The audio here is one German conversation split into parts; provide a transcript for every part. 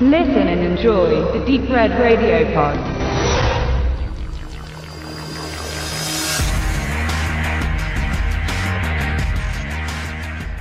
Listen and enjoy the Deep Red Radio Pod.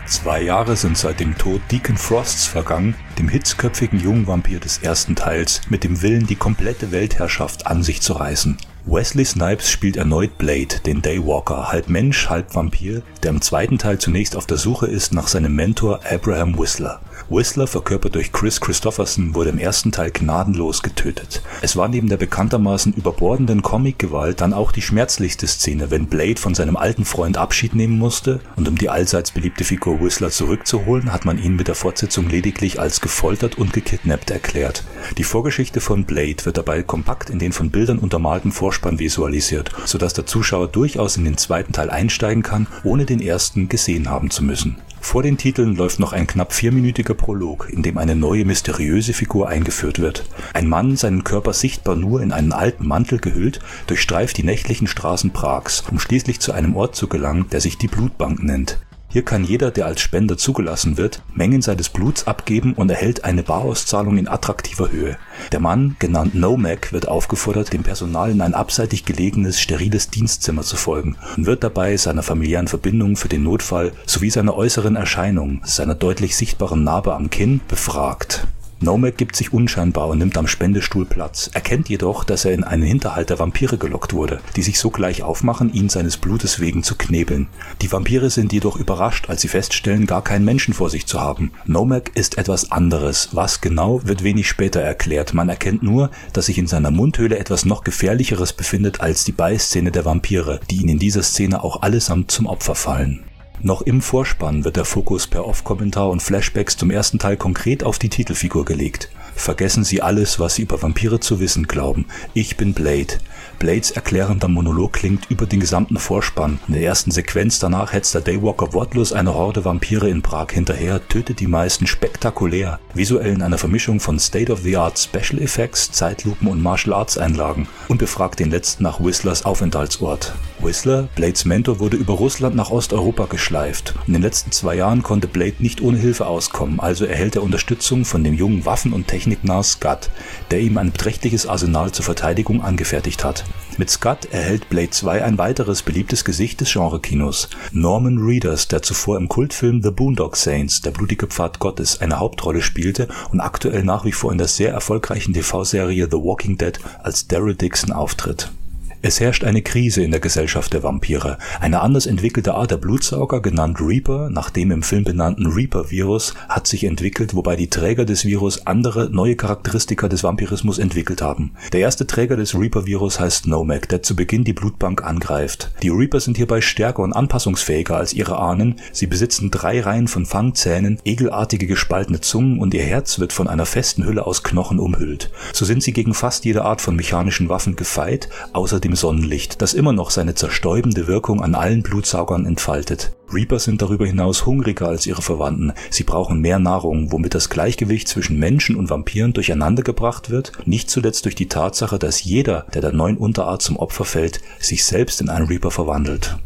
Zwei Jahre sind seit dem Tod Deacon Frosts vergangen, dem hitzköpfigen jungen Vampir des ersten Teils, mit dem Willen, die komplette Weltherrschaft an sich zu reißen. Wesley Snipes spielt erneut Blade, den Daywalker, halb Mensch, halb Vampir, der im zweiten Teil zunächst auf der Suche ist nach seinem Mentor Abraham Whistler. Whistler, verkörpert durch Chris Christopherson, wurde im ersten Teil gnadenlos getötet. Es war neben der bekanntermaßen überbordenden Comic-Gewalt dann auch die schmerzlichste Szene, wenn Blade von seinem alten Freund Abschied nehmen musste und um die allseits beliebte Figur Whistler zurückzuholen, hat man ihn mit der Fortsetzung lediglich als gefoltert und gekidnappt erklärt. Die Vorgeschichte von Blade wird dabei kompakt in den von Bildern untermalten Vorspann visualisiert, sodass der Zuschauer durchaus in den zweiten Teil einsteigen kann, ohne den ersten gesehen haben zu müssen. Vor den Titeln läuft noch ein knapp vierminütiger Prolog, in dem eine neue mysteriöse Figur eingeführt wird. Ein Mann, seinen Körper sichtbar nur in einen alten Mantel gehüllt, durchstreift die nächtlichen Straßen Prags, um schließlich zu einem Ort zu gelangen, der sich die Blutbank nennt. Hier kann jeder, der als Spender zugelassen wird, Mengen seines Bluts abgeben und erhält eine Barauszahlung in attraktiver Höhe. Der Mann, genannt Nomac, wird aufgefordert, dem Personal in ein abseitig gelegenes, steriles Dienstzimmer zu folgen und wird dabei seiner familiären Verbindung für den Notfall sowie seiner äußeren Erscheinung, seiner deutlich sichtbaren Narbe am Kinn, befragt. Nomek gibt sich unscheinbar und nimmt am Spendestuhl Platz, erkennt jedoch, dass er in einen Hinterhalt der Vampire gelockt wurde, die sich sogleich aufmachen, ihn seines Blutes wegen zu knebeln. Die Vampire sind jedoch überrascht, als sie feststellen, gar keinen Menschen vor sich zu haben. Nomek ist etwas anderes. Was genau, wird wenig später erklärt. Man erkennt nur, dass sich in seiner Mundhöhle etwas noch gefährlicheres befindet als die Beißzähne der Vampire, die ihn in dieser Szene auch allesamt zum Opfer fallen. Noch im Vorspann wird der Fokus per Off-Kommentar und Flashbacks zum ersten Teil konkret auf die Titelfigur gelegt. Vergessen Sie alles, was Sie über Vampire zu wissen glauben. Ich bin Blade. Blades erklärender Monolog klingt über den gesamten Vorspann. In der ersten Sequenz danach hetzt der Daywalker wortlos eine Horde Vampire in Prag hinterher, tötet die meisten spektakulär, visuell in einer Vermischung von State-of-the-Art Special Effects, Zeitlupen und Martial Arts Einlagen und befragt den letzten nach Whistlers Aufenthaltsort. Whistler, Blades Mentor, wurde über Russland nach Osteuropa geschleift. In den letzten zwei Jahren konnte Blade nicht ohne Hilfe auskommen, also erhält er Unterstützung von dem jungen Waffen- und Techniknar Scott, der ihm ein beträchtliches Arsenal zur Verteidigung angefertigt hat. Mit Scott erhält Blade 2 ein weiteres beliebtes Gesicht des Genrekinos. Norman Reedus, der zuvor im Kultfilm The Boondock Saints, der blutige Pfad Gottes, eine Hauptrolle spielte und aktuell nach wie vor in der sehr erfolgreichen TV-Serie The Walking Dead als Daryl Dixon auftritt. Es herrscht eine Krise in der Gesellschaft der Vampire. Eine anders entwickelte Art der Blutsauger, genannt Reaper, nach dem im Film benannten Reaper-Virus, hat sich entwickelt, wobei die Träger des Virus andere neue Charakteristika des Vampirismus entwickelt haben. Der erste Träger des Reaper-Virus heißt Nomek, der zu Beginn die Blutbank angreift. Die Reaper sind hierbei stärker und anpassungsfähiger als ihre Ahnen. Sie besitzen drei Reihen von Fangzähnen, egelartige gespaltene Zungen und ihr Herz wird von einer festen Hülle aus Knochen umhüllt. So sind sie gegen fast jede Art von mechanischen Waffen gefeit, außer dem Sonnenlicht, das immer noch seine zerstäubende Wirkung an allen Blutsaugern entfaltet. Reaper sind darüber hinaus hungriger als ihre Verwandten. Sie brauchen mehr Nahrung, womit das Gleichgewicht zwischen Menschen und Vampiren durcheinandergebracht wird, nicht zuletzt durch die Tatsache, dass jeder, der der neuen Unterart zum Opfer fällt, sich selbst in einen Reaper verwandelt.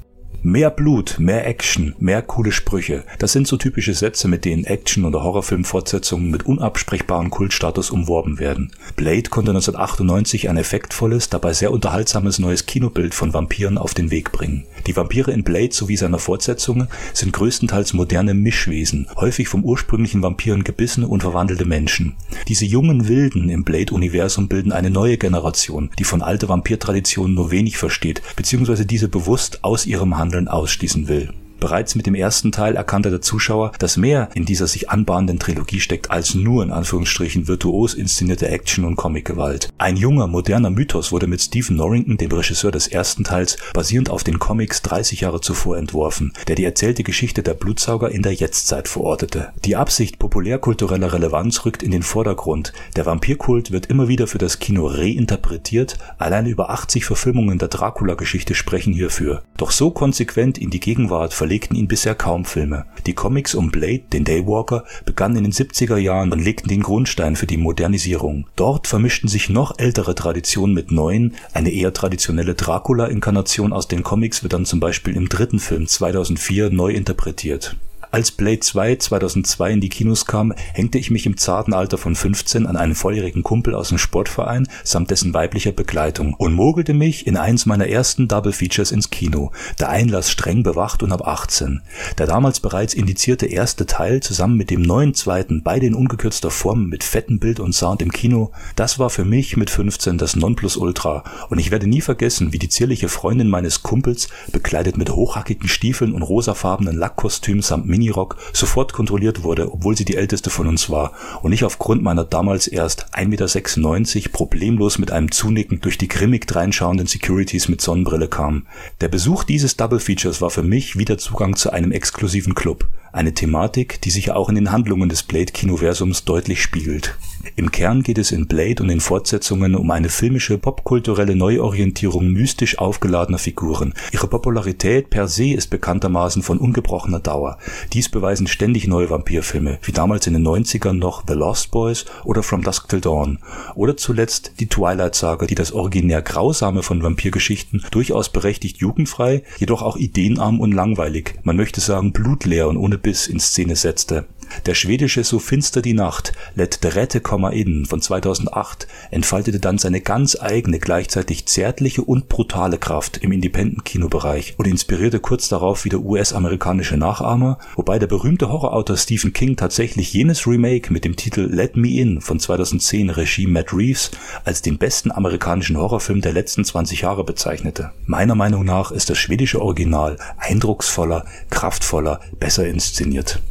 Mehr Blut, mehr Action, mehr coole Sprüche. Das sind so typische Sätze, mit denen Action- oder Horrorfilm-Fortsetzungen mit unabsprechbaren Kultstatus umworben werden. Blade konnte 1998 ein effektvolles, dabei sehr unterhaltsames neues Kinobild von Vampiren auf den Weg bringen. Die Vampire in Blade sowie seiner Fortsetzungen sind größtenteils moderne Mischwesen, häufig vom ursprünglichen Vampiren gebissene und verwandelte Menschen. Diese jungen Wilden im Blade-Universum bilden eine neue Generation, die von alter Vampirtraditionen nur wenig versteht, beziehungsweise diese bewusst aus ihrem Handeln ausschließen will. Bereits mit dem ersten Teil erkannte der Zuschauer, dass mehr in dieser sich anbahnenden Trilogie steckt als nur in Anführungsstrichen virtuos inszenierte Action und Comicgewalt. Ein junger, moderner Mythos wurde mit Stephen Norrington, dem Regisseur des ersten Teils, basierend auf den Comics 30 Jahre zuvor entworfen, der die erzählte Geschichte der Blutsauger in der Jetztzeit verortete. Die Absicht populärkultureller Relevanz rückt in den Vordergrund. Der Vampirkult wird immer wieder für das Kino reinterpretiert, allein über 80 Verfilmungen der Dracula-Geschichte sprechen hierfür. Doch so konsequent in die Gegenwart verlegten ihn bisher kaum Filme. Die Comics um Blade, den Daywalker, begannen in den 70er Jahren und legten den Grundstein für die Modernisierung. Dort vermischten sich noch ältere Traditionen mit neuen, eine eher traditionelle Dracula-Inkarnation aus den Comics wird dann zum Beispiel im dritten Film 2004 neu interpretiert. Als Blade 2 2002 in die Kinos kam, hängte ich mich im zarten Alter von 15 an einen volljährigen Kumpel aus dem Sportverein samt dessen weiblicher Begleitung und mogelte mich in eins meiner ersten Double Features ins Kino, der Einlass streng bewacht und ab 18. Der damals bereits indizierte erste Teil zusammen mit dem neuen zweiten, beide in ungekürzter Form mit fettem Bild und Sound im Kino, das war für mich mit 15 das Nonplusultra und ich werde nie vergessen, wie die zierliche Freundin meines Kumpels, bekleidet mit hochhackigen Stiefeln und rosafarbenen Lackkostüm samt Minirock sofort kontrolliert wurde, obwohl sie die älteste von uns war und ich aufgrund meiner damals erst 1,96 Meter problemlos mit einem Zunicken durch die grimmig dreinschauenden Securities mit Sonnenbrille kam. Der Besuch dieses Double Features war für mich wieder Zugang zu einem exklusiven Club. Eine Thematik, die sich auch in den Handlungen des Blade-Kinoversums deutlich spiegelt. Im Kern geht es in Blade und den Fortsetzungen um eine filmische popkulturelle Neuorientierung mystisch aufgeladener Figuren. Ihre Popularität per se ist bekanntermaßen von ungebrochener Dauer. Dies beweisen ständig neue Vampirfilme, wie damals in den 90ern noch The Lost Boys oder From Dusk Till Dawn. Oder zuletzt die Twilight-Saga, die das originär Grausame von Vampirgeschichten durchaus berechtigt jugendfrei, jedoch auch ideenarm und langweilig, man möchte sagen blutleer und ohne Biss in Szene setzte. Der schwedische So finster die Nacht, Let the Rette komma in von 2008 entfaltete dann seine ganz eigene, gleichzeitig zärtliche und brutale Kraft im Independent-Kinobereich und inspirierte kurz darauf wieder US-amerikanische Nachahmer, wobei der berühmte Horrorautor Stephen King tatsächlich jenes Remake mit dem Titel Let Me In von 2010 Regie Matt Reeves als den besten amerikanischen Horrorfilm der letzten 20 Jahre bezeichnete. Meiner Meinung nach ist das schwedische Original eindrucksvoller, kraftvoller, besser inszeniert.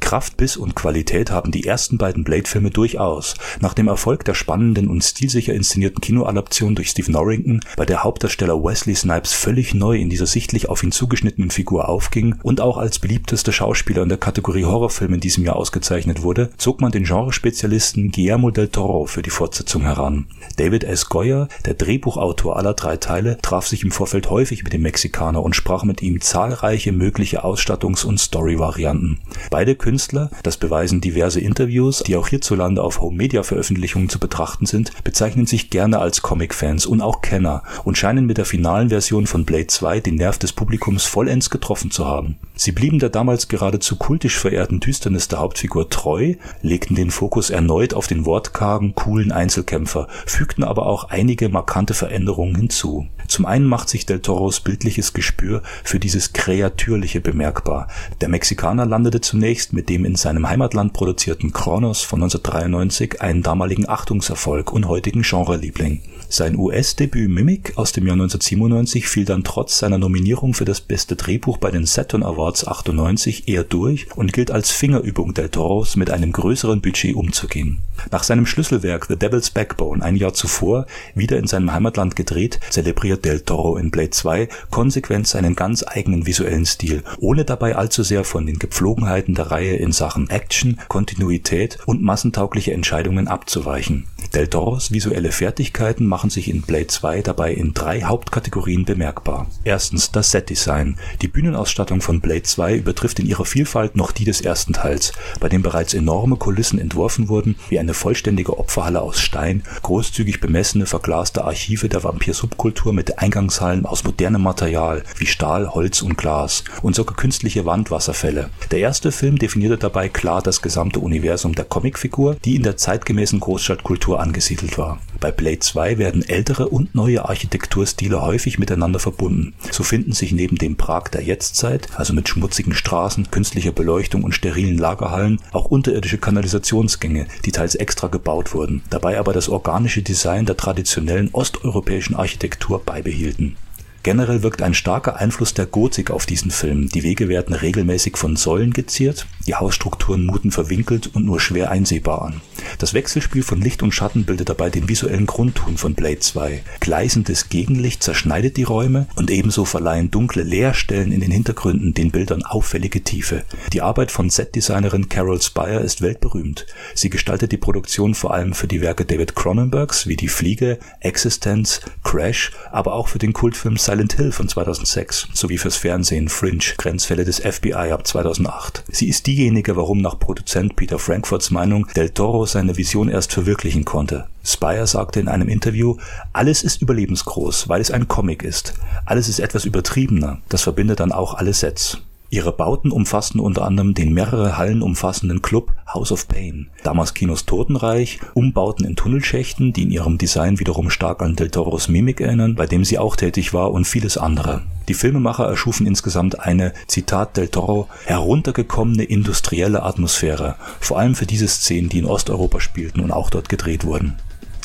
Kraft, Biss und Qualität haben die ersten beiden Blade-Filme durchaus. Nach dem Erfolg der spannenden und stilsicher inszenierten Kinoadaption durch Steve Norrington, bei der Hauptdarsteller Wesley Snipes völlig neu in dieser sichtlich auf ihn zugeschnittenen Figur aufging und auch als beliebtester Schauspieler in der Kategorie Horrorfilm in diesem Jahr ausgezeichnet wurde, zog man den Genrespezialisten Guillermo del Toro für die Fortsetzung heran. David S. Goyer, der Drehbuchautor aller drei Teile, traf sich im Vorfeld häufig mit dem Mexikaner und sprach mit ihm zahlreiche mögliche Ausstattungs- und Story-Varianten. Beide Künstler, das beweisen diverse Interviews, die auch hierzulande auf Home-Media-Veröffentlichungen zu betrachten sind, bezeichnen sich gerne als Comic-Fans und auch Kenner und scheinen mit der finalen Version von Blade 2 den Nerv des Publikums vollends getroffen zu haben. Sie blieben der damals geradezu kultisch verehrten Düsternis der Hauptfigur treu, legten den Fokus erneut auf den wortkargen, coolen Einzelkämpfer, fügten aber auch einige markante Veränderungen hinzu. Zum einen macht sich Del Toros bildliches Gespür für dieses Kreatürliche bemerkbar. Der Mexikaner landete zunächst mit dem in seinem Heimatland produzierten Kronos von 1993 einen damaligen Achtungserfolg und heutigen Genreliebling. Sein US-Debüt Mimic aus dem Jahr 1997 fiel dann trotz seiner Nominierung für das beste Drehbuch bei den Saturn Awards 98 eher durch und gilt als Fingerübung Del Toros, mit einem größeren Budget umzugehen. Nach seinem Schlüsselwerk The Devil's Backbone ein Jahr zuvor, wieder in seinem Heimatland gedreht, zelebriert Del Toro in Blade 2 konsequent seinen ganz eigenen visuellen Stil, ohne dabei allzu sehr von den Gepflogenheiten der Reihe in Sachen Action, Kontinuität und massentaugliche Entscheidungen abzuweichen. Del Toros visuelle Fertigkeiten machen sich in Blade 2 dabei in drei Hauptkategorien bemerkbar. Erstens das Setdesign. Die Bühnenausstattung von Blade 2 übertrifft in ihrer Vielfalt noch die des ersten Teils, bei dem bereits enorme Kulissen entworfen wurden, wie eine vollständige Opferhalle aus Stein, großzügig bemessene verglaste Archive der Vampir-Subkultur mit Eingangshallen aus modernem Material wie Stahl, Holz und Glas und sogar künstliche Wandwasserfälle. Der erste Film definierte dabei klar das gesamte Universum der Comicfigur, die in der zeitgemäßen Großstadtkultur angesiedelt war. Bei Blade 2 werden ältere und neue Architekturstile häufig miteinander verbunden. So finden sich neben dem Prag der Jetztzeit, also mit schmutzigen Straßen, künstlicher Beleuchtung und sterilen Lagerhallen, auch unterirdische Kanalisationsgänge, die teils extra gebaut wurden, dabei aber das organische Design der traditionellen osteuropäischen Architektur beibehielten. Generell wirkt ein starker Einfluss der Gotik auf diesen Film. Die Wege werden regelmäßig von Säulen geziert, die Hausstrukturen muten verwinkelt und nur schwer einsehbar an. Das Wechselspiel von Licht und Schatten bildet dabei den visuellen Grundton von Blade 2. Gleißendes Gegenlicht zerschneidet die Räume und ebenso verleihen dunkle Leerstellen in den Hintergründen den Bildern auffällige Tiefe. Die Arbeit von Setdesignerin Carol Spire ist weltberühmt. Sie gestaltet die Produktion vor allem für die Werke David Cronenbergs wie Die Fliege, Existence, Crash, aber auch für den Kultfilm Silent Hill von 2006 sowie fürs Fernsehen Fringe, Grenzfälle des FBI ab 2008. Sie ist diejenige, warum nach Produzent Peter Frankfords Meinung Del Toro seine Vision erst verwirklichen konnte. Spire sagte in einem Interview, alles ist überlebensgroß, weil es ein Comic ist. Alles ist etwas übertriebener. Das verbindet dann auch alle Sets. Ihre Bauten umfassten unter anderem den mehrere Hallen umfassenden Club House of Pain, damals Kinos Totenreich, Umbauten in Tunnelschächten, die in ihrem Design wiederum stark an Del Toros Mimik erinnern, bei dem sie auch tätig war und vieles andere. Die Filmemacher erschufen insgesamt eine, Zitat Del Toro, heruntergekommene industrielle Atmosphäre, vor allem für diese Szenen, die in Osteuropa spielten und auch dort gedreht wurden.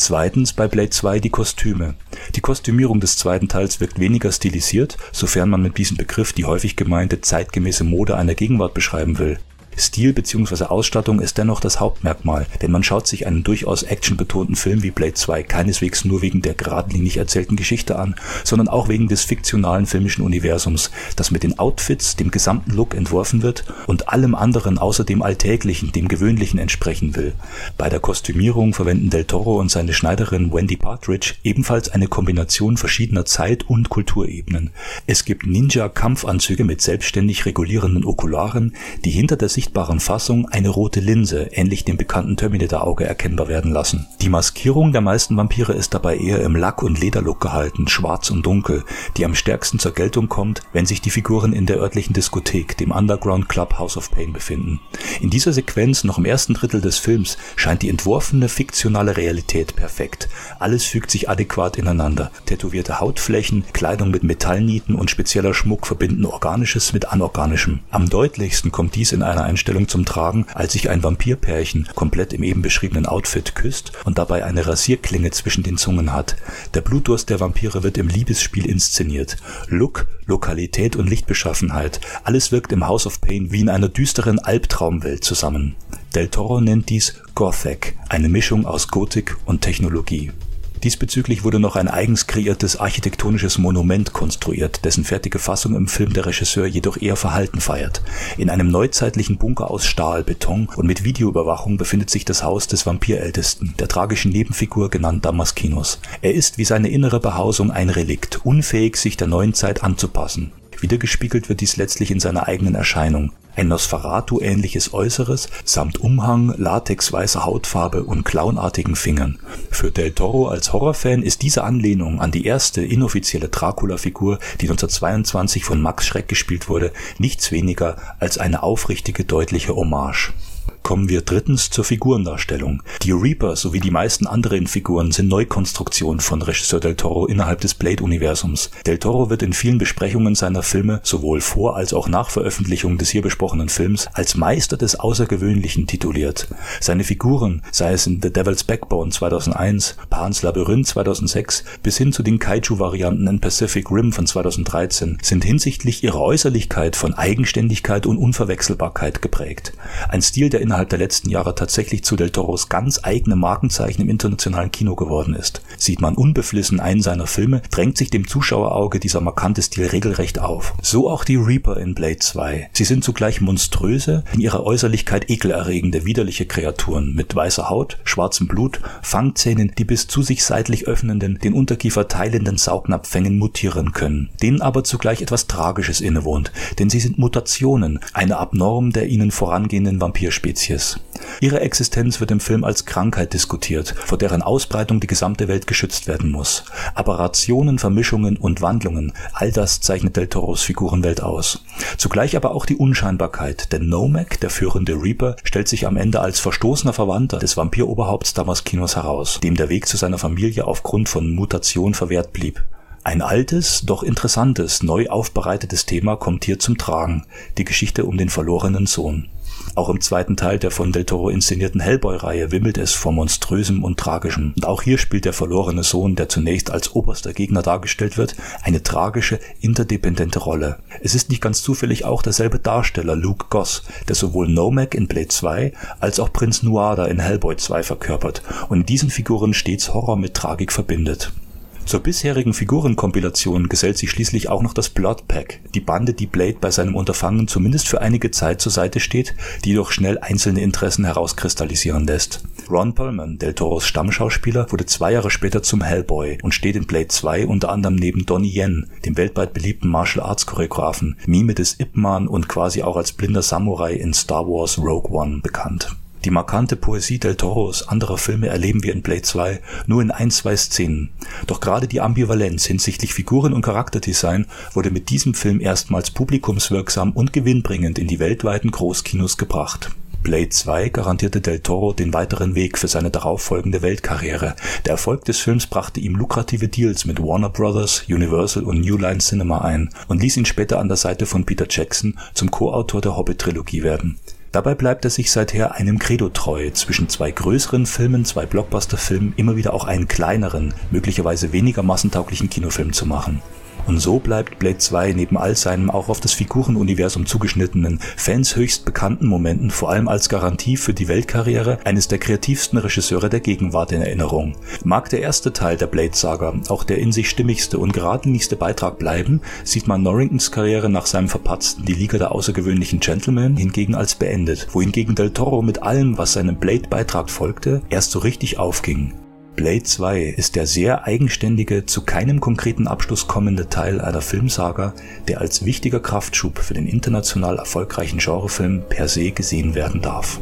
Zweitens bei Blade 2 die Kostüme. Die Kostümierung des zweiten Teils wirkt weniger stilisiert, sofern man mit diesem Begriff die häufig gemeinte zeitgemäße Mode einer Gegenwart beschreiben will. Stil bzw. Ausstattung ist dennoch das Hauptmerkmal, denn man schaut sich einen durchaus actionbetonten Film wie Blade 2 keineswegs nur wegen der geradlinig erzählten Geschichte an, sondern auch wegen des fiktionalen filmischen Universums, das mit den Outfits, dem gesamten Look entworfen wird und allem anderen außer dem Alltäglichen, dem Gewöhnlichen entsprechen will. Bei der Kostümierung verwenden Del Toro und seine Schneiderin Wendy Partridge ebenfalls eine Kombination verschiedener Zeit- und Kulturebenen. Es gibt Ninja-Kampfanzüge mit selbstständig regulierenden Okularen, die hinter der sichtbaren Fassung eine rote Linse, ähnlich dem bekannten Terminator-Auge, erkennbar werden lassen. Die Maskierung der meisten Vampire ist dabei eher im Lack- und Lederlook gehalten, schwarz und dunkel, die am stärksten zur Geltung kommt, wenn sich die Figuren in der örtlichen Diskothek, dem Underground Club House of Pain, befinden. In dieser Sequenz, noch im ersten Drittel des Films, scheint die entworfene fiktionale Realität perfekt. Alles fügt sich adäquat ineinander. Tätowierte Hautflächen, Kleidung mit Metallnieten und spezieller Schmuck verbinden Organisches mit Anorganischem. Am deutlichsten kommt dies in einer Einstellung zum Tragen, als sich ein Vampirpärchen komplett im eben beschriebenen Outfit küsst und dabei eine Rasierklinge zwischen den Zungen hat. Der Blutdurst der Vampire wird im Liebesspiel inszeniert. Look, Lokalität und Lichtbeschaffenheit, alles wirkt im House of Pain wie in einer düsteren Albtraumwelt zusammen. Del Toro nennt dies Gothic, eine Mischung aus Gotik und Technologie. Diesbezüglich wurde noch ein eigens kreiertes architektonisches Monument konstruiert, dessen fertige Fassung im Film der Regisseur jedoch eher verhalten feiert. In einem neuzeitlichen Bunker aus Stahl, Beton und mit Videoüberwachung befindet sich das Haus des Vampirältesten, der tragischen Nebenfigur genannt Damaskinos. Er ist wie seine innere Behausung ein Relikt, unfähig sich der neuen Zeit anzupassen. Wiedergespiegelt wird dies letztlich in seiner eigenen Erscheinung. Ein Nosferatu-ähnliches Äußeres samt Umhang, latexweißer Hautfarbe und clownartigen Fingern. Für Del Toro als Horrorfan ist diese Anlehnung an die erste inoffizielle Dracula-Figur, die 1922 von Max Schreck gespielt wurde, nichts weniger als eine aufrichtige, deutliche Hommage. Kommen wir drittens zur Figurendarstellung. Die Reaper sowie die meisten anderen Figuren sind Neukonstruktionen von Regisseur Del Toro innerhalb des Blade-Universums. Del Toro wird in vielen Besprechungen seiner Filme, sowohl vor als auch nach Veröffentlichung des hier besprochenen Films, als Meister des Außergewöhnlichen tituliert. Seine Figuren, sei es in The Devil's Backbone 2001, Pan's Labyrinth 2006 bis hin zu den Kaiju-Varianten in Pacific Rim von 2013, sind hinsichtlich ihrer Äußerlichkeit von Eigenständigkeit und Unverwechselbarkeit geprägt. Ein Stil, der innerhalb der letzten Jahre tatsächlich zu Del Toros ganz eigene Markenzeichen im internationalen Kino geworden ist. Sieht man unbeflissen einen seiner Filme, drängt sich dem Zuschauerauge dieser markante Stil regelrecht auf. So auch die Reaper in Blade 2. Sie sind zugleich monströse, in ihrer Äußerlichkeit ekelerregende, widerliche Kreaturen mit weißer Haut, schwarzem Blut, Fangzähnen, die bis zu sich seitlich öffnenden, den Unterkiefer teilenden Saugnapfängen mutieren können, denen aber zugleich etwas Tragisches innewohnt, denn sie sind Mutationen, eine Abnorm der ihnen vorangehenden Vampirspezies Spezies. Ihre Existenz wird im Film als Krankheit diskutiert, vor deren Ausbreitung die gesamte Welt geschützt werden muss. Aberrationen, Vermischungen und Wandlungen, all das zeichnet Del Toros Figurenwelt aus. Zugleich aber auch die Unscheinbarkeit, denn Nomek, der führende Reaper, stellt sich am Ende als verstoßener Verwandter des Vampiroberhaupts Damaskinos heraus, dem der Weg zu seiner Familie aufgrund von Mutation verwehrt blieb. Ein altes, doch interessantes, neu aufbereitetes Thema kommt hier zum Tragen, die Geschichte um den verlorenen Sohn. Auch im zweiten Teil der von Del Toro inszenierten Hellboy-Reihe wimmelt es vor Monströsem und Tragischem. Und auch hier spielt der verlorene Sohn, der zunächst als oberster Gegner dargestellt wird, eine tragische, interdependente Rolle. Es ist nicht ganz zufällig auch derselbe Darsteller, Luke Goss, der sowohl Nomek in Blade 2 als auch Prinz Nuada in Hellboy 2 verkörpert und in diesen Figuren stets Horror mit Tragik verbindet. Zur bisherigen Figurenkompilation gesellt sich schließlich auch noch das Blood Pack, die Bande, die Blade bei seinem Unterfangen zumindest für einige Zeit zur Seite steht, die jedoch schnell einzelne Interessen herauskristallisieren lässt. Ron Perlman, Del Toros Stammschauspieler, wurde zwei Jahre später zum Hellboy und steht in Blade 2 unter anderem neben Donnie Yen, dem weltweit beliebten Martial Arts Choreografen, Mime des Ip Man und quasi auch als blinder Samurai in Star Wars Rogue One bekannt. Die markante Poesie del Toros anderer Filme erleben wir in Blade 2 nur in ein, zwei Szenen. Doch gerade die Ambivalenz hinsichtlich Figuren und Charakterdesign wurde mit diesem Film erstmals publikumswirksam und gewinnbringend in die weltweiten Großkinos gebracht. Blade 2 garantierte del Toro den weiteren Weg für seine darauffolgende Weltkarriere. Der Erfolg des Films brachte ihm lukrative Deals mit Warner Bros., Universal und New Line Cinema ein und ließ ihn später an der Seite von Peter Jackson zum Co-Autor der Hobbit-Trilogie werden. Dabei bleibt er sich seither einem Credo treu, zwischen zwei größeren Filmen, zwei Blockbuster-Filmen immer wieder auch einen kleineren, möglicherweise weniger massentauglichen Kinofilm zu machen. Und so bleibt Blade 2 neben all seinem auch auf das Figurenuniversum zugeschnittenen, Fans höchst bekannten Momenten vor allem als Garantie für die Weltkarriere eines der kreativsten Regisseure der Gegenwart in Erinnerung. Mag der erste Teil der Blade-Saga auch der in sich stimmigste und geradlinigste Beitrag bleiben, sieht man Norringtons Karriere nach seinem verpatzten Die Liga der außergewöhnlichen Gentlemen hingegen als beendet, wohingegen Del Toro mit allem, was seinem Blade-Beitrag folgte, erst so richtig aufging. Blade 2 ist der sehr eigenständige, zu keinem konkreten Abschluss kommende Teil einer Filmsaga, der als wichtiger Kraftschub für den international erfolgreichen Genrefilm per se gesehen werden darf